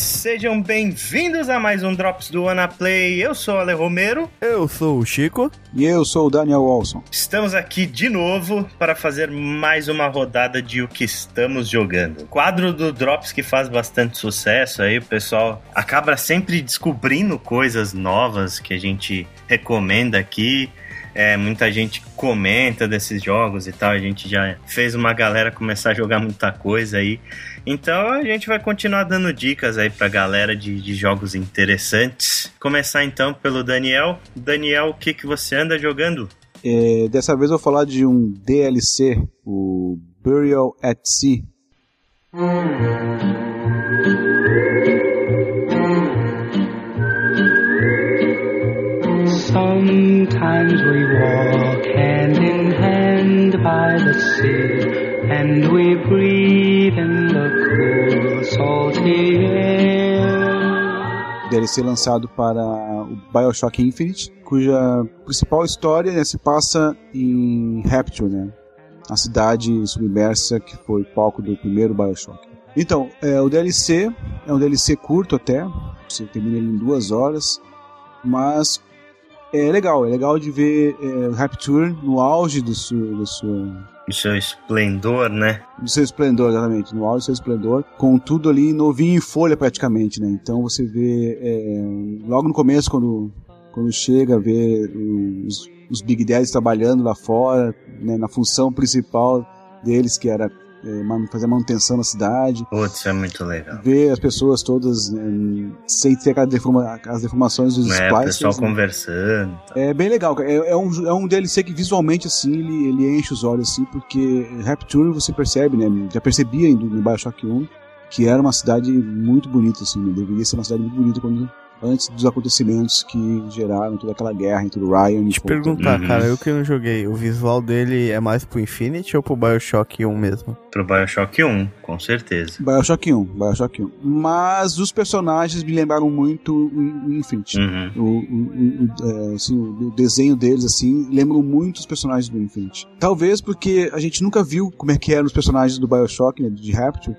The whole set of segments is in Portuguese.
Sejam bem-vindos a mais um Drops do Play. Eu sou o Ale Romero. Eu sou o Chico. E eu sou o Daniel Walson. Estamos aqui de novo para fazer mais uma rodada de o que estamos jogando. Quadro do Drops que faz bastante sucesso aí, o pessoal acaba sempre descobrindo coisas novas que a gente recomenda aqui. É, muita gente comenta desses jogos e tal. A gente já fez uma galera começar a jogar muita coisa aí. Então a gente vai continuar dando dicas aí pra galera de, de jogos interessantes. Começar então pelo Daniel. Daniel, o que, que você anda jogando? É, dessa vez eu vou falar de um DLC, o Burial at Sea. Sometimes we walk hand in hand by the sea, and we breathe DLC lançado para o Bioshock Infinite, cuja principal história né, se passa em Rapture, né? A cidade submersa que foi palco do primeiro Bioshock. Então, é, o DLC é um DLC curto até, você termina ele em duas horas, mas é legal, é legal de ver é, Rapture no auge do seu, do seu... Do seu esplendor, né? Do seu esplendor, exatamente, no auge do seu esplendor, com tudo ali novinho em folha praticamente, né? Então você vê, é, logo no começo, quando, quando chega, vê os, os Big Daddies trabalhando lá fora, né, na função principal deles, que era fazer manutenção na cidade. Putz, é muito legal. Ver as pessoas todas é, sem ter aquelas deforma, deformações dos é, splicers. O pessoal né? conversando. É bem legal, é, é, um, é um DLC que visualmente, assim, ele, ele enche os olhos, assim, porque Rapture você percebe, né? Já percebia no Bioshock 1 que era uma cidade muito bonita, assim, né? deveria ser uma cidade muito bonita quando antes dos acontecimentos que geraram toda aquela guerra entre o Ryan e Te perguntar, uhum. cara, eu que não joguei, o visual dele é mais pro Infinity ou pro Bioshock 1 mesmo? Pro Bioshock 1, com certeza. Bioshock 1, Bioshock 1. Mas os personagens me lembraram muito o Infinity. Uhum. O, o, o, é, assim, o desenho deles, assim, lembram muito os personagens do Infinity. Talvez porque a gente nunca viu como é que eram os personagens do Bioshock, né, de Rapture,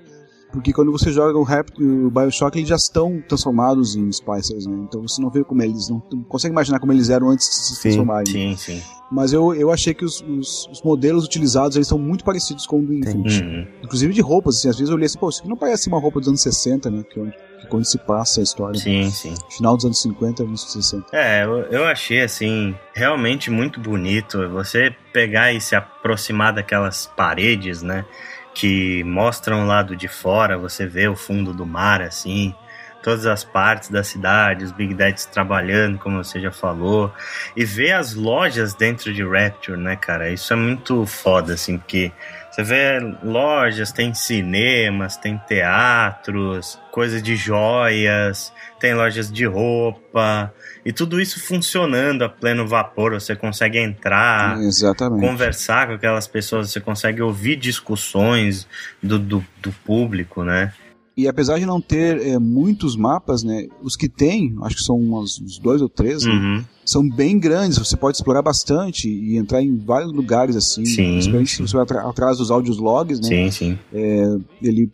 porque quando você joga o Rap o Bioshock, eles já estão transformados em Spicers, né? Então você não vê como eles. Não, não consegue imaginar como eles eram antes de se sim, transformarem. Sim, sim. Mas eu, eu achei que os, os, os, modelos utilizados eles são muito parecidos com o do Infinite. Uhum. Inclusive de roupas, assim, às vezes eu olhei assim, pô, isso aqui não parece uma roupa dos anos 60, né? Que, é onde, que é quando se passa a história. Sim, sim. Final dos anos 50, anos 60. É, eu, eu achei, assim, realmente muito bonito. Você pegar e se aproximar daquelas paredes, né? Que mostram o lado de fora, você vê o fundo do mar assim, todas as partes da cidade, os Big Dads trabalhando, como você já falou, e ver as lojas dentro de Rapture, né, cara? Isso é muito foda, assim, porque você vê lojas, tem cinemas, tem teatros, coisas de joias, tem lojas de roupa, e tudo isso funcionando a pleno vapor. Você consegue entrar, Exatamente. conversar com aquelas pessoas, você consegue ouvir discussões do, do, do público, né? E apesar de não ter é, muitos mapas, né, os que tem, acho que são uns, uns dois ou três, né, uhum. né, são bem grandes. Você pode explorar bastante e entrar em vários lugares assim. Sim. Principalmente se você vai atrás dos áudios logs, né? Sim, sim. É, ele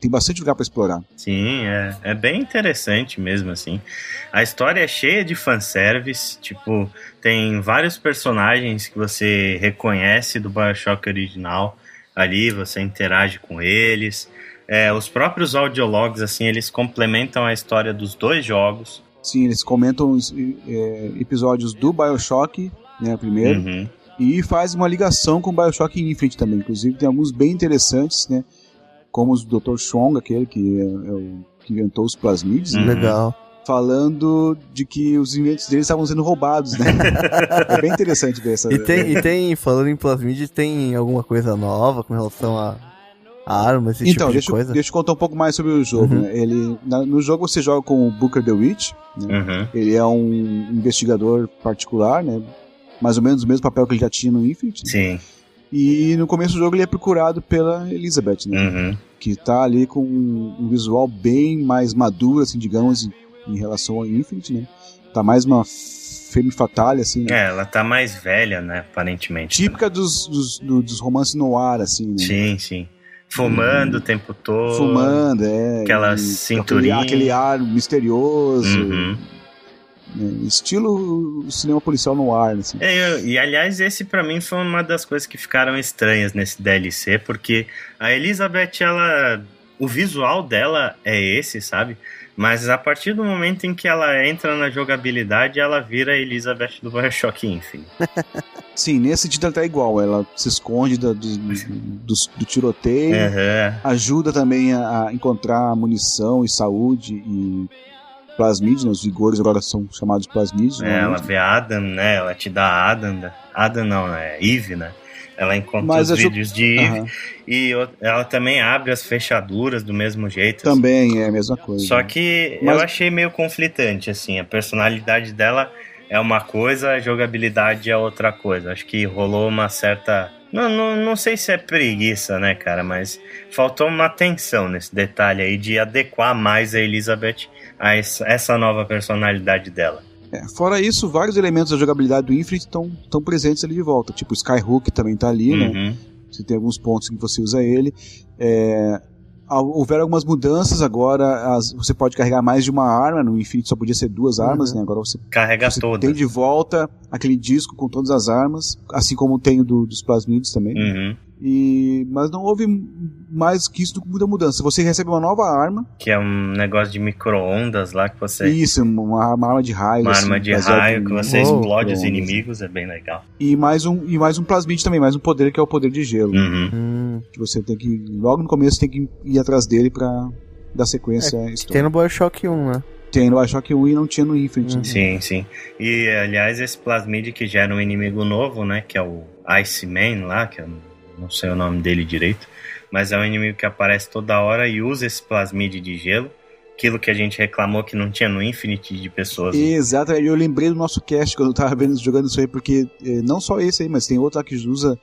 tem bastante lugar para explorar. Sim, é, é bem interessante mesmo, assim. A história é cheia de fanservice, tipo, tem vários personagens que você reconhece do Bioshock original ali, você interage com eles. É, os próprios audiologs, assim, eles complementam a história dos dois jogos. Sim, eles comentam é, episódios do Bioshock, né, primeiro, uhum. e faz uma ligação com o Bioshock Infinite também. Inclusive tem alguns bem interessantes, né, como o Dr. Chong, aquele que é, é o que inventou os plasmides. Uhum. Né, Legal. Falando de que os inventos deles estavam sendo roubados, né? é bem interessante ver essa. E tem, e tem falando em plasmid, tem alguma coisa nova com relação a armas, esse então, tipo deixa, de coisa? deixa eu contar um pouco mais sobre o jogo. Uhum. Né? Ele, na, no jogo você joga com o Booker the Witch. Né? Uhum. Ele é um investigador particular, né? mais ou menos o mesmo papel que ele já tinha no Infinite. Né? Sim. E no começo do jogo ele é procurado pela Elizabeth, né? Uhum. Que tá ali com um visual bem mais maduro, assim, digamos, em, em relação ao Infinite, né? Tá mais uma femme fatale, assim. Né? É, ela tá mais velha, né? Aparentemente. Típica dos, dos, dos romances no ar, assim, né? Sim, sim. Fumando o tempo todo. Fumando, é. Aquela cinturinha. Aquele, aquele, ar misterioso. Uhum. É, estilo cinema policial no ar, assim. É, e aliás, esse para mim foi uma das coisas que ficaram estranhas nesse DLC, porque a Elizabeth, ela. O visual dela é esse, sabe? Mas a partir do momento em que ela entra na jogabilidade, ela vira a Elizabeth do Bioshock Infinite. Sim, nesse sentido ela tá igual. Ela se esconde do, do, do, do tiroteio, uhum. ajuda também a, encontrar munição e saúde e plasmídeos, né? os vigores agora são chamados plasmídeos. É, ela vê Adam, né? Ela te dá Adam. Adam não, é Eve, né? Ela encontra Mas os vídeos de Eve uhum. e ela também abre as fechaduras do mesmo jeito. Assim. Também assim. é a mesma coisa. Só que Mas... eu achei meio conflitante, assim. A personalidade dela é uma coisa, a jogabilidade é outra coisa. Acho que rolou uma certa. Não, não, não sei se é preguiça, né, cara? Mas faltou uma atenção nesse detalhe aí de adequar mais a Elizabeth a essa nova personalidade dela. É, fora isso, vários elementos da jogabilidade do Infinite estão presentes ali de volta. Tipo, o Skyhook também está ali, né? uhum. né? Você tem alguns pontos em que você usa ele. É, houveram algumas mudanças agora. As, você pode carregar mais de uma arma. No Infinite só podia ser duas armas, uhum. né? Agora você carrega você todas. Tem de volta aquele disco com todas as armas, assim como tem o do, dos plasmidos também. Uhum. E, mas não houve mais que isso do que muita mudança. Você recebe uma nova arma. Que é um negócio de micro-ondas lá que você. Isso, uma, uma arma de raio. Uma assim, arma de raio que você explode os inimigos, é bem legal. E mais um, e mais um plasmid também, mais um poder que é o poder de gelo. Uhum. Hum. Que você tem que. Logo no começo tem que ir atrás dele pra dar sequência é, Tem no Bioshock 1, né? Tem no Bioshock 1 e não tinha no Infinite. Uhum. Sim, sim. E aliás, esse plasmid que gera um inimigo novo, né? Que é o Iceman lá, que é não sei o nome dele direito, mas é um inimigo que aparece toda hora e usa esse plasmid de gelo. Aquilo que a gente reclamou que não tinha no Infinity de pessoas. Exato, eu lembrei do nosso cast quando eu tava vendo, jogando isso aí, porque eh, não só esse aí, mas tem outro lá que usa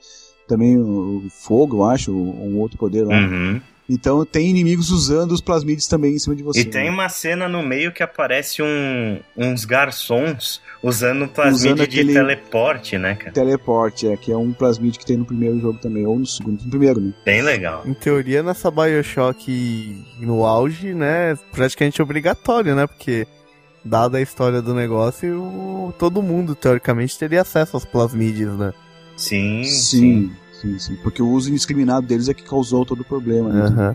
também o fogo, eu acho, um outro poder lá. Uhum. Então tem inimigos usando os plasmides também em cima de você. E tem né? uma cena no meio que aparece um, uns garçons usando um plasmide de teleporte, né, cara? Teleporte, é, que é um plasmide que tem no primeiro jogo também, ou no segundo, no primeiro, né? Bem legal. Em teoria, nessa Bioshock no auge, né, praticamente obrigatório, né, porque dada a história do negócio, todo mundo, teoricamente, teria acesso aos plasmides, né? Sim, sim. sim. Sim, sim. Porque o uso indiscriminado deles é que causou todo o problema, né? Uhum.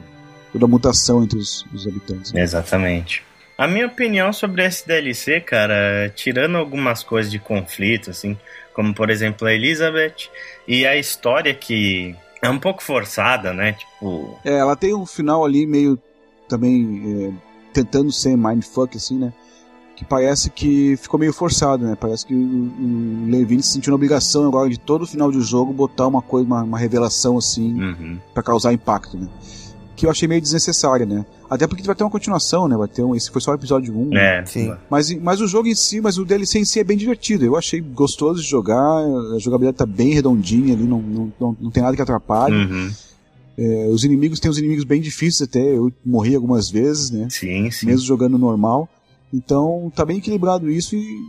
Toda a mutação entre os, os habitantes. Né? Exatamente. A minha opinião sobre esse DLC, cara, tirando algumas coisas de conflito, assim, como por exemplo a Elizabeth e a história que é um pouco forçada, né? Tipo. É, ela tem um final ali meio também é, tentando ser mindfuck, assim, né? Que parece que ficou meio forçado, né? Parece que o, o Levine se sentiu na obrigação agora de todo final de jogo botar uma coisa, uma, uma revelação assim, uhum. para causar impacto, né? Que eu achei meio desnecessária, né? Até porque vai ter uma continuação, né? Vai ter um, esse foi só o episódio 1. Né? É, sim. Mas, mas o jogo em si, mas o DLC em si é bem divertido. Eu achei gostoso de jogar, a jogabilidade tá bem redondinha ali, não, não, não, não tem nada que atrapalhe. Uhum. É, os inimigos tem os inimigos bem difíceis até, eu morri algumas vezes, né? Sim, sim. Mesmo jogando normal. Então tá bem equilibrado isso e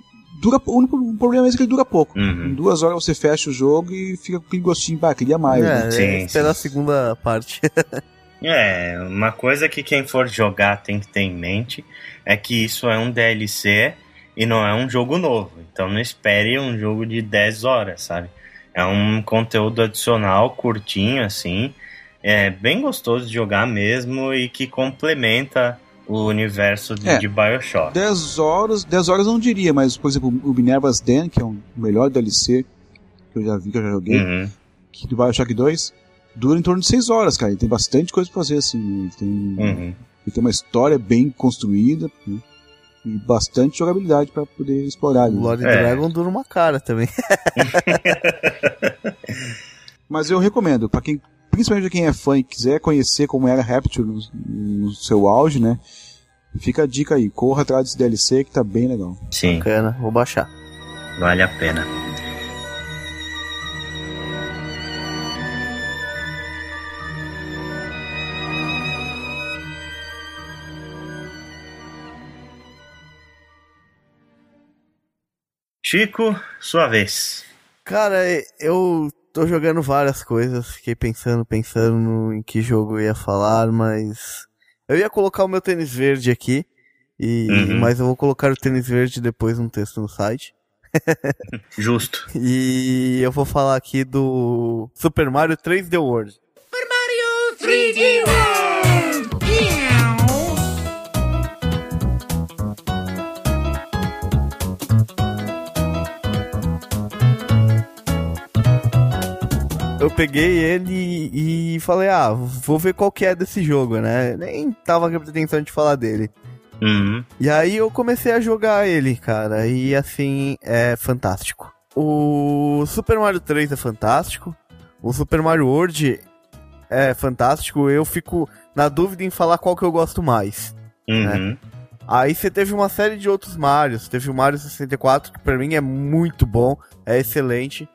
dura o único problema é que ele dura pouco. Uhum. Em duas horas você fecha o jogo e fica com aquele gostinho, bah, queria mais. É, né? sim, é esperar a segunda parte. é, uma coisa que quem for jogar tem que ter em mente é que isso é um DLC e não é um jogo novo. Então não espere um jogo de 10 horas, sabe? É um conteúdo adicional curtinho assim, é bem gostoso de jogar mesmo e que complementa o universo de, é, de Bioshock. 10 horas, 10 horas não diria, mas, por exemplo, o Minerva's Den, que é o melhor DLC que eu já vi, que eu já joguei, uhum. que do Bioshock 2, dura em torno de 6 horas, cara. Ele tem bastante coisa pra fazer, assim. Né? Ele tem, uhum. ele tem uma história bem construída, né? e bastante jogabilidade para poder explorar. O Lord é. Dragon dura uma cara também. Mas eu recomendo, para quem principalmente quem é fã e quiser conhecer como era Rapture no, no, seu auge, né? Fica a dica aí, corra atrás desse DLC que tá bem legal. Sim. Bacana, vou baixar. Vale a pena. Chico, sua vez. Cara, eu tô jogando várias coisas, fiquei pensando, pensando em que jogo eu ia falar, mas eu ia colocar o meu tênis verde aqui, e uhum. mas eu vou colocar o tênis verde depois no texto no site. Justo. E eu vou falar aqui do Super Mario 3D World. Super Mario 3D World! Eu peguei ele e falei, ah, vou ver qual que é desse jogo, né? Nem tava com pretensão de falar dele. Uhum. E aí eu comecei a jogar ele, cara, e assim, é fantástico. O Super Mario 3 é fantástico, o Super Mario World é fantástico, eu fico na dúvida em falar qual que eu gosto mais. Né? Uhum. Né? Aí você teve uma série de outros Marios, teve o Mario 64, que pra mim é muito bom, é excelente.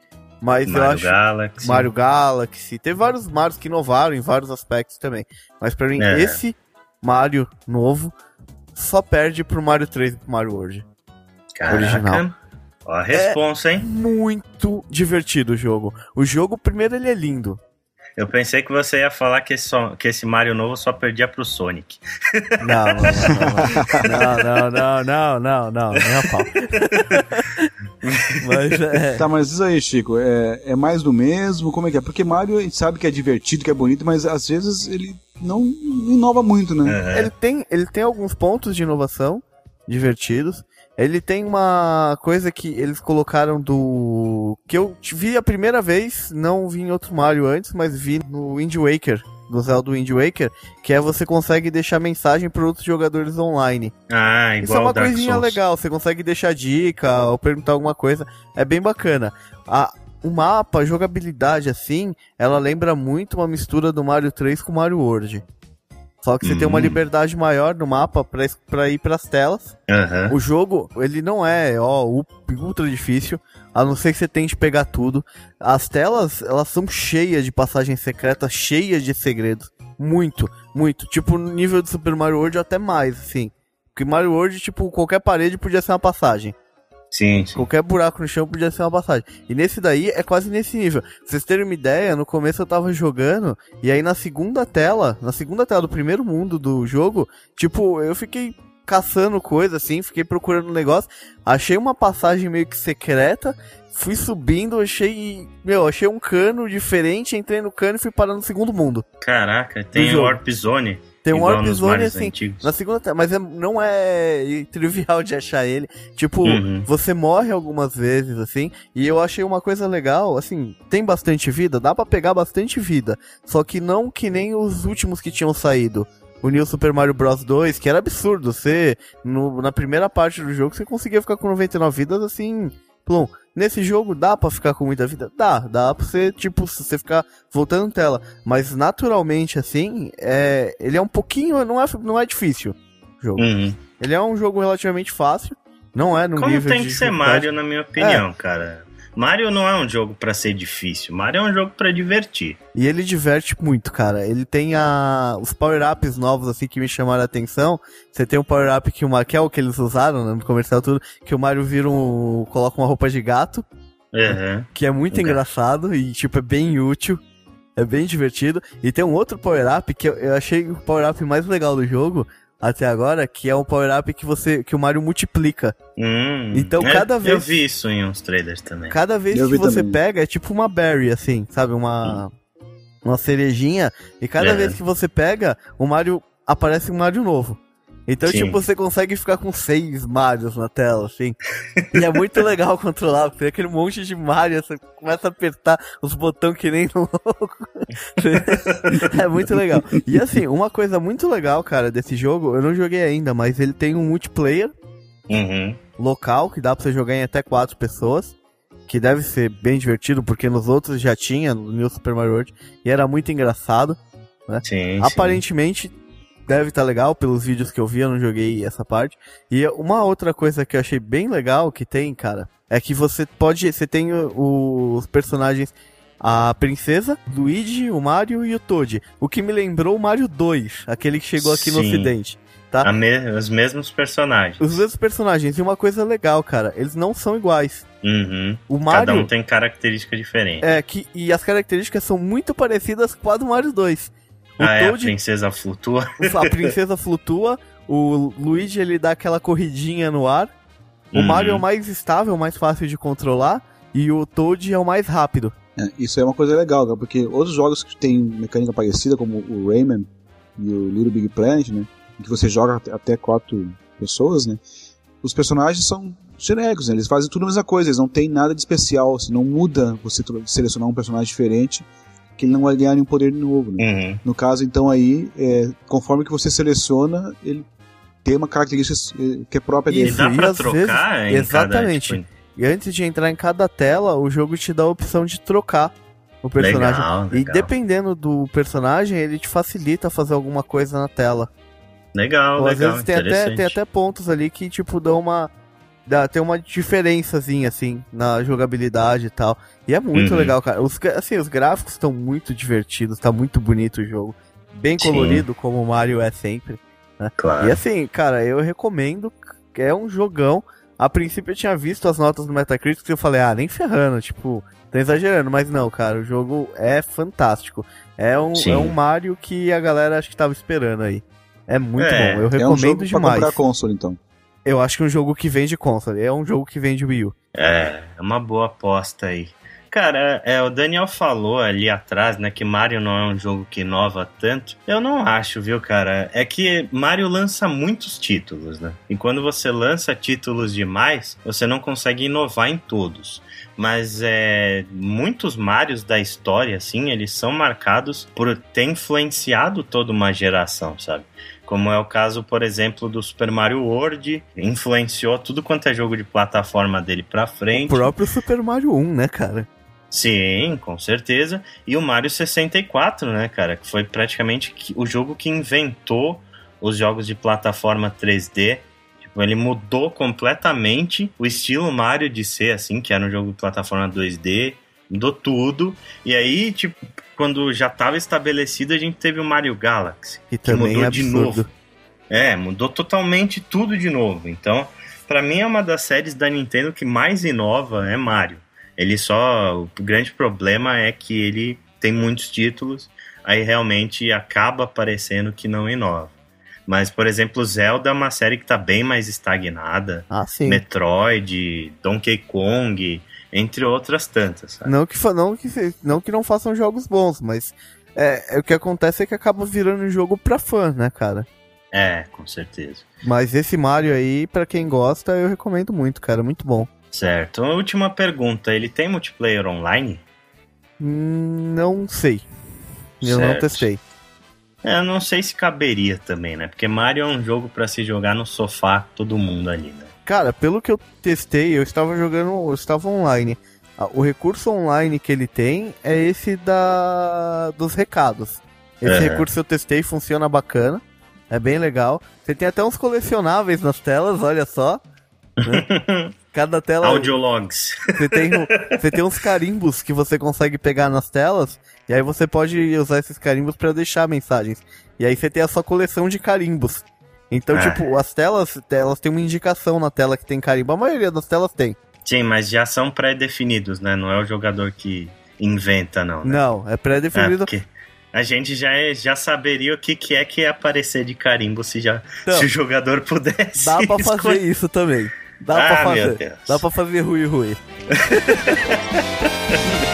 Mas Mario eu acho. Galaxy. Mario Galaxy. Teve vários Marios que inovaram em vários aspectos também. Mas para mim, é. esse Mario novo só perde pro Mario 3 e pro Mario World. Caraca. Original. Ó a responsa, é hein? Muito divertido o jogo. O jogo, primeiro, ele é lindo. Eu pensei que você ia falar que esse, que esse Mario novo só perdia pro Sonic. Não, não, não, não, não, não, não, não, nem a pau. Mas, é... Tá, mas isso aí, Chico, é, é mais do mesmo? Como é que é? Porque Mario a gente sabe que é divertido, que é bonito, mas às vezes ele não inova muito, né? Uhum. Ele, tem, ele tem alguns pontos de inovação divertidos. Ele tem uma coisa que eles colocaram do. que eu vi a primeira vez, não vi em outro Mario antes, mas vi no Wind Waker, do Zelda Wind Waker, que é você consegue deixar mensagem para outros jogadores online. Ah, igual Isso é uma Dark coisinha Souls. legal, você consegue deixar dica ou perguntar alguma coisa, é bem bacana. A, o mapa, a jogabilidade assim, ela lembra muito uma mistura do Mario 3 com Mario World. Só que você tem uma hum. liberdade maior no mapa pra, pra ir pras telas. Uhum. O jogo, ele não é, ó, ultra difícil, a não ser que você tente pegar tudo. As telas, elas são cheias de passagens secretas, cheias de segredos. Muito, muito. Tipo, no nível do Super Mario World, até mais, assim. Porque Mario World, tipo, qualquer parede podia ser uma passagem. Sim, sim. Qualquer buraco no chão podia ser uma passagem. E nesse daí é quase nesse nível. Pra vocês terem uma ideia, no começo eu tava jogando, e aí na segunda tela, na segunda tela do primeiro mundo do jogo, tipo, eu fiquei caçando coisa assim, fiquei procurando um negócio, achei uma passagem meio que secreta, fui subindo, achei. Meu, achei um cano diferente, entrei no cano e fui parar no segundo mundo. Caraca, tem o Warp Zone. Tem um Warp Zone assim, antigos. na segunda, mas é, não é trivial de achar ele. Tipo, uhum. você morre algumas vezes assim, e eu achei uma coisa legal, assim, tem bastante vida, dá para pegar bastante vida, só que não que nem os últimos que tinham saído. O New Super Mario Bros 2, que era absurdo, você no, na primeira parte do jogo você conseguia ficar com 99 vidas assim, plum. Nesse jogo dá para ficar com muita vida? Dá, dá pra você, tipo, você ficar voltando tela. Mas naturalmente, assim, é, ele é um pouquinho, não é, não é difícil o jogo. Uhum. Ele é um jogo relativamente fácil, não é no Como nível tem que ser Mario, na minha opinião, é. cara. Mario não é um jogo para ser difícil, Mario é um jogo para divertir. E ele diverte muito, cara. Ele tem a os power-ups novos assim que me chamaram a atenção. Você tem um power-up que o que é o que eles usaram né, no comercial tudo, que o Mario vira um coloca uma roupa de gato. Uhum. Que é muito engraçado e tipo é bem útil. É bem divertido. E tem um outro power-up que eu, eu achei o power-up mais legal do jogo, até agora, que é um power-up que você que o Mario multiplica. Hum, então cada vez eu vi isso em uns trailers também. Cada vez eu que você também. pega é tipo uma berry assim, sabe, uma hum. uma cerejinha e cada é. vez que você pega, o Mario aparece um Mario novo. Então, Sim. tipo, você consegue ficar com seis Marios na tela, assim. e é muito legal controlar, porque tem aquele monte de Mario, você começa a apertar os botões que nem louco. é muito legal. E assim, uma coisa muito legal, cara, desse jogo, eu não joguei ainda, mas ele tem um multiplayer uhum. local, que dá pra você jogar em até quatro pessoas. Que deve ser bem divertido, porque nos outros já tinha, no New Super Mario World, e era muito engraçado. Né? Sim, Aparentemente, sim deve estar tá legal pelos vídeos que eu vi, eu não joguei essa parte. E uma outra coisa que eu achei bem legal que tem, cara, é que você pode, você tem os personagens a princesa, Luigi, o Mario e o Toad. O que me lembrou o Mario 2, aquele que chegou aqui Sim. no ocidente. tá? Me os mesmos personagens. Os mesmos personagens. E uma coisa legal, cara, eles não são iguais. Uhum. O Mario, Cada um tem característica diferente. É, que, e as características são muito parecidas com a do Mario 2. O ah, Toad, é, a princesa flutua. A princesa flutua, o Luigi ele dá aquela corridinha no ar. O uhum. Mario é o mais estável, mais fácil de controlar. E o Toad é o mais rápido. É, isso é uma coisa legal, cara, porque outros jogos que tem mecânica parecida, como o Rayman e o Little Big Planet, né? Em que você joga até quatro pessoas, né? Os personagens são genéricos, né? Eles fazem tudo a mesma coisa, eles não tem nada de especial, assim, não muda você selecionar um personagem diferente que ele não vai ganhar nenhum poder novo. Né? Uhum. No caso, então, aí, é, conforme que você seleciona, ele tem uma característica é, que é própria dele. E dá pra trocar vezes, Exatamente. Cada, tipo... E antes de entrar em cada tela, o jogo te dá a opção de trocar o personagem. Legal, legal. E dependendo do personagem, ele te facilita fazer alguma coisa na tela. Legal, Ou, às legal. vezes tem até, tem até pontos ali que, tipo, dão uma dá, tem uma diferençazinha, assim, na jogabilidade e tal. E é muito uhum. legal, cara. Os, assim, os gráficos estão muito divertidos, tá muito bonito o jogo. Bem colorido, Sim. como o Mario é sempre. Né? Claro. E assim, cara, eu recomendo, é um jogão. A princípio eu tinha visto as notas do Metacritic e eu falei, ah, nem ferrando, tipo, tá exagerando, mas não, cara, o jogo é fantástico. É um, é um Mario que a galera acho que tava esperando aí. É muito é, bom, eu recomendo é um jogo demais. Pra comprar console, então. Eu acho que é um jogo que vende console. É um jogo que vende Wii U. É, é uma boa aposta aí. Cara, é, o Daniel falou ali atrás, né, que Mario não é um jogo que inova tanto. Eu não acho, viu, cara? É que Mario lança muitos títulos, né? E quando você lança títulos demais, você não consegue inovar em todos. Mas é, muitos Marios da história, assim, eles são marcados por ter influenciado toda uma geração, sabe? Como é o caso, por exemplo, do Super Mario World, influenciou tudo quanto é jogo de plataforma dele pra frente. O próprio Super Mario 1, né, cara? Sim, com certeza. E o Mario 64, né, cara? Que foi praticamente o jogo que inventou os jogos de plataforma 3D. Tipo, ele mudou completamente o estilo Mario de ser, assim, que era um jogo de plataforma 2D. Mudou tudo. E aí, tipo, quando já estava estabelecido, a gente teve o Mario Galaxy. Que, que mudou é de novo. É, mudou totalmente tudo de novo. Então, para mim é uma das séries da Nintendo que mais inova é Mario. Ele só. O grande problema é que ele tem muitos títulos, aí realmente acaba parecendo que não inova. Mas, por exemplo, Zelda é uma série que tá bem mais estagnada. Ah, sim. Metroid, Donkey Kong, entre outras tantas. Sabe? Não que não que não que não façam jogos bons, mas é, é, o que acontece é que acaba virando um jogo pra fã, né, cara? É, com certeza. Mas esse Mario aí, para quem gosta, eu recomendo muito, cara, muito bom. Certo. A última pergunta, ele tem multiplayer online? Hum, não sei. Eu certo. não testei. É, eu não sei se caberia também, né? Porque Mario é um jogo para se jogar no sofá todo mundo ali, né? Cara, pelo que eu testei, eu estava jogando, eu estava online. Ah, o recurso online que ele tem é esse da dos recados. Esse uhum. recurso eu testei, funciona bacana. É bem legal. Você tem até uns colecionáveis nas telas, olha só. Né? Cada tela. Audiologs. Você tem, você tem uns carimbos que você consegue pegar nas telas. E aí você pode usar esses carimbos para deixar mensagens. E aí você tem a sua coleção de carimbos. Então, é. tipo, as telas, elas têm uma indicação na tela que tem carimbo. A maioria das telas tem. Sim, mas já são pré-definidos, né? Não é o jogador que inventa, não. Né? Não, é pré-definido. É a gente já, é, já saberia o que, que é que ia aparecer de carimbo se, já, então, se o jogador pudesse. Dá pra escolher. fazer isso também. Dá ah, pra fazer. Dá pra fazer ruim ruim.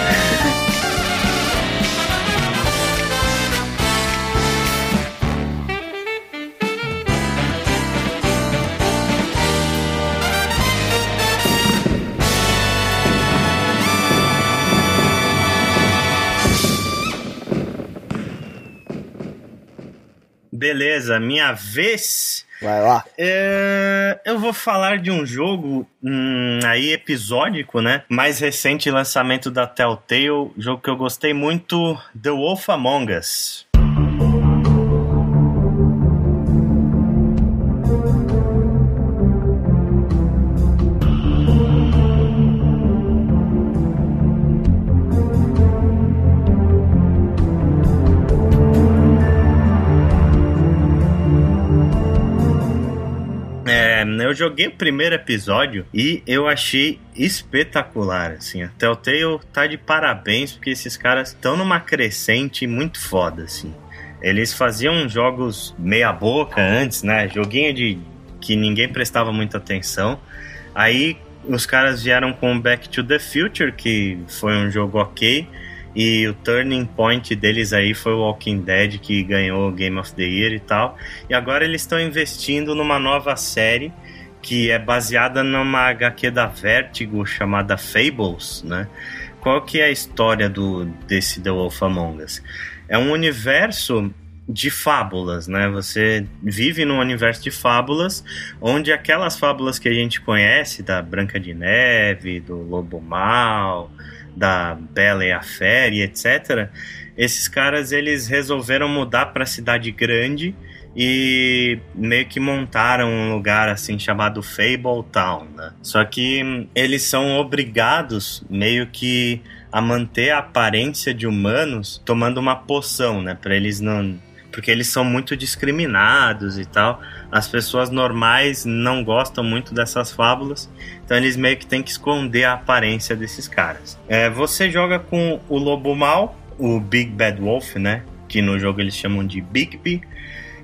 Beleza, minha vez. Vai lá. É, eu vou falar de um jogo hum, aí episódico, né? Mais recente lançamento da Telltale, jogo que eu gostei muito, The Wolf Among Us. Eu joguei o primeiro episódio e eu achei espetacular, assim. A Telltale tá de parabéns porque esses caras estão numa crescente muito foda, assim. Eles faziam jogos meia boca antes, né? Joguinho de que ninguém prestava muita atenção. Aí os caras vieram com Back to the Future, que foi um jogo ok. E o turning point deles aí foi o Walking Dead, que ganhou o Game of the Year e tal. E agora eles estão investindo numa nova série que é baseada numa HQ da Vertigo chamada Fables, né? Qual que é a história do desse The Wolf Among Us? É um universo de fábulas, né? Você vive num universo de fábulas, onde aquelas fábulas que a gente conhece, da Branca de Neve, do Lobo Mal, da Bela e a Fera etc. Esses caras eles resolveram mudar para a cidade grande e meio que montaram um lugar assim chamado Fable Town, né? Só que hum, eles são obrigados meio que a manter a aparência de humanos tomando uma poção, né? Para eles não porque eles são muito discriminados e tal. As pessoas normais não gostam muito dessas fábulas, então eles meio que têm que esconder a aparência desses caras. É, você joga com o lobo mal, o Big Bad Wolf, né? Que no jogo eles chamam de Bigby.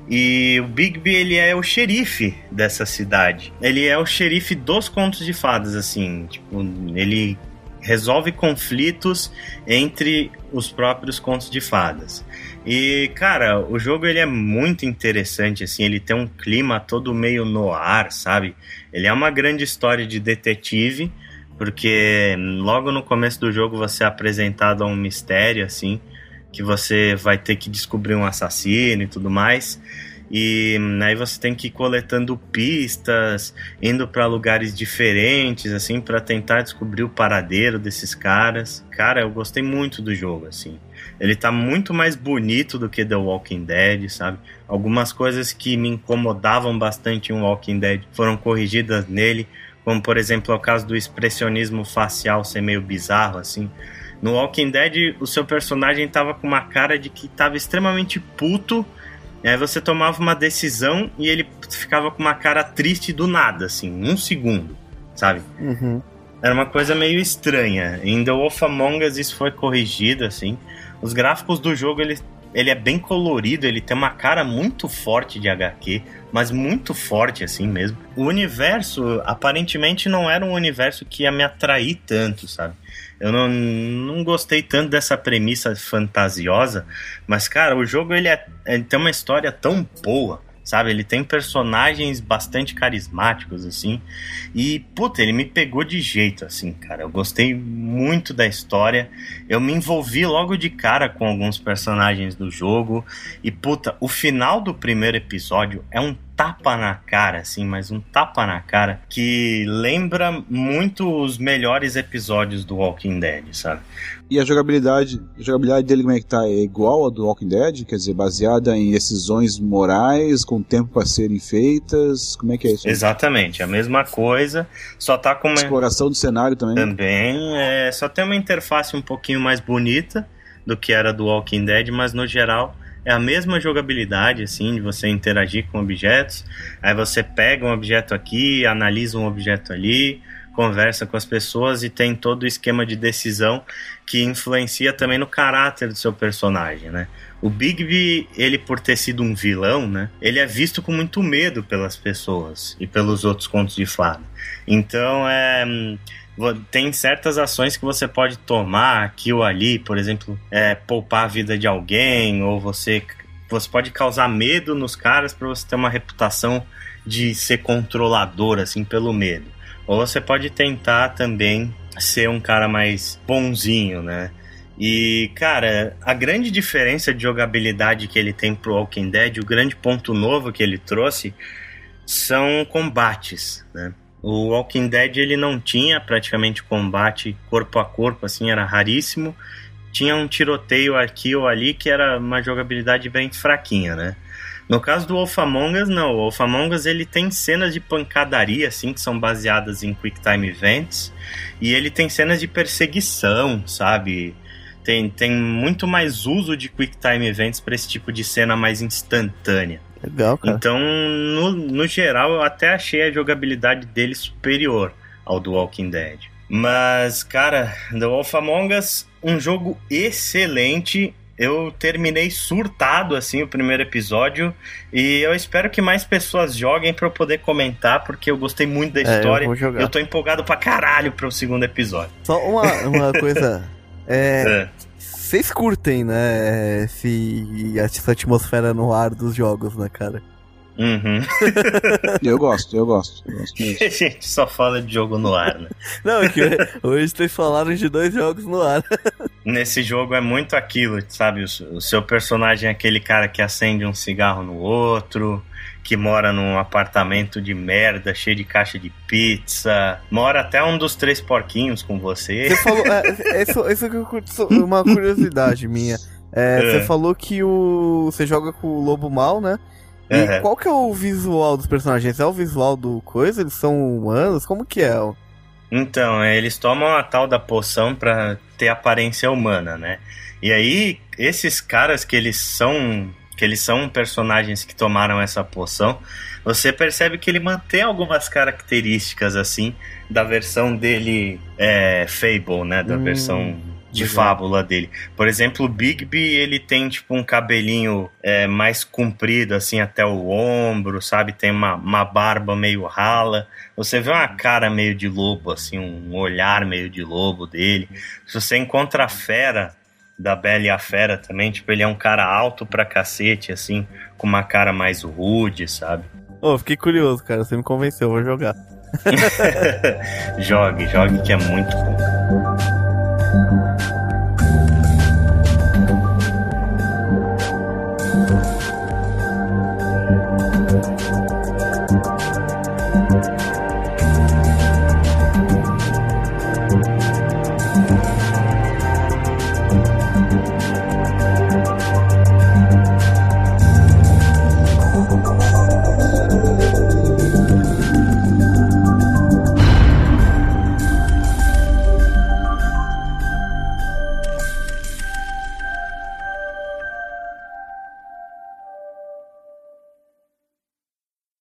E o Bigby, ele é o xerife dessa cidade. Ele é o xerife dos contos de fadas, assim. Tipo, ele resolve conflitos entre os próprios contos de fadas. E, cara, o jogo ele é muito interessante, assim, ele tem um clima todo meio no ar, sabe? Ele é uma grande história de detetive, porque logo no começo do jogo você é apresentado a um mistério, assim, que você vai ter que descobrir um assassino e tudo mais. E aí você tem que ir coletando pistas, indo para lugares diferentes, assim, para tentar descobrir o paradeiro desses caras. Cara, eu gostei muito do jogo, assim. Ele tá muito mais bonito do que The Walking Dead, sabe? Algumas coisas que me incomodavam bastante em Walking Dead foram corrigidas nele, como por exemplo o caso do expressionismo facial ser meio bizarro, assim. No Walking Dead, o seu personagem tava com uma cara de que tava extremamente puto e aí você tomava uma decisão e ele ficava com uma cara triste do nada, assim, um segundo, sabe? Uhum. Era uma coisa meio estranha. Em The Wolf Among Us isso foi corrigido, assim. Os gráficos do jogo, ele, ele é bem colorido, ele tem uma cara muito forte de HQ, mas muito forte assim mesmo. O universo, aparentemente, não era um universo que ia me atrair tanto, sabe? Eu não, não gostei tanto dessa premissa fantasiosa, mas, cara, o jogo ele, é, ele tem uma história tão boa, sabe? Ele tem personagens bastante carismáticos, assim. E, puta, ele me pegou de jeito, assim, cara. Eu gostei muito da história. Eu me envolvi logo de cara com alguns personagens do jogo. E, puta, o final do primeiro episódio é um tapa na cara, assim, mas um tapa na cara que lembra muito os melhores episódios do Walking Dead, sabe? E a jogabilidade, a jogabilidade dele como é que tá? É igual a do Walking Dead? Quer dizer, baseada em decisões morais, com tempo para serem feitas? Como é que é isso? Exatamente, a mesma coisa, só tá com uma... Exploração do cenário também. Também, é, só tem uma interface um pouquinho mais bonita do que era do Walking Dead, mas no geral é a mesma jogabilidade, assim, de você interagir com objetos. Aí você pega um objeto aqui, analisa um objeto ali, conversa com as pessoas e tem todo o esquema de decisão que influencia também no caráter do seu personagem, né? O Bigby, ele por ter sido um vilão, né? Ele é visto com muito medo pelas pessoas e pelos outros contos de fada. Então, é tem certas ações que você pode tomar aqui ou ali, por exemplo, é, poupar a vida de alguém, ou você, você pode causar medo nos caras para você ter uma reputação de ser controlador, assim, pelo medo. Ou você pode tentar também ser um cara mais bonzinho, né? E, cara, a grande diferença de jogabilidade que ele tem pro Walking Dead, o grande ponto novo que ele trouxe, são combates, né? O Walking Dead ele não tinha praticamente combate corpo a corpo, assim, era raríssimo. Tinha um tiroteio aqui ou ali que era uma jogabilidade bem fraquinha, né? No caso do Wolf Among Us, não. O Wolf Among Us ele tem cenas de pancadaria, assim, que são baseadas em Quick Time Events. E ele tem cenas de perseguição, sabe? Tem, tem muito mais uso de Quick Time Events para esse tipo de cena mais instantânea. Legal, cara. Então, no, no geral, eu até achei a jogabilidade dele superior ao do Walking Dead. Mas, cara, The Wolf Among Us, um jogo excelente. Eu terminei surtado assim o primeiro episódio e eu espero que mais pessoas joguem para eu poder comentar, porque eu gostei muito da história. É, eu, eu tô empolgado pra caralho pro segundo episódio. Só uma, uma coisa. é, é. Vocês curtem, né? Esse, essa atmosfera no ar dos jogos, né, cara? Uhum. eu gosto, eu gosto. Eu gosto a gente só fala de jogo no ar, né? Não, é que hoje vocês falaram de dois jogos no ar. Nesse jogo é muito aquilo, sabe? O seu personagem é aquele cara que acende um cigarro no outro, que mora num apartamento de merda, cheio de caixa de pizza. Mora até um dos três porquinhos com você. Você falou. É, isso, isso é uma curiosidade minha. É, é. Você falou que o. Você joga com o Lobo Mal, né? E uhum. qual que é o visual dos personagens? É o visual do coisa? Eles são humanos? Como que é? Então, é, eles tomam a tal da poção pra ter aparência humana, né? E aí, esses caras que eles são que eles são personagens que tomaram essa poção, você percebe que ele mantém algumas características assim da versão dele é, Fable, né? Da hum, versão de legal. fábula dele. Por exemplo, o Bigby, ele tem tipo um cabelinho é, mais comprido, assim, até o ombro, sabe? Tem uma, uma barba meio rala. Você vê uma cara meio de lobo, assim, um olhar meio de lobo dele. Se você encontra a fera, da Bela e a Fera também, tipo, ele é um cara alto pra cacete, assim, com uma cara mais rude, sabe? Ô, oh, fiquei curioso, cara, você me convenceu, vou jogar. jogue, jogue que é muito bom.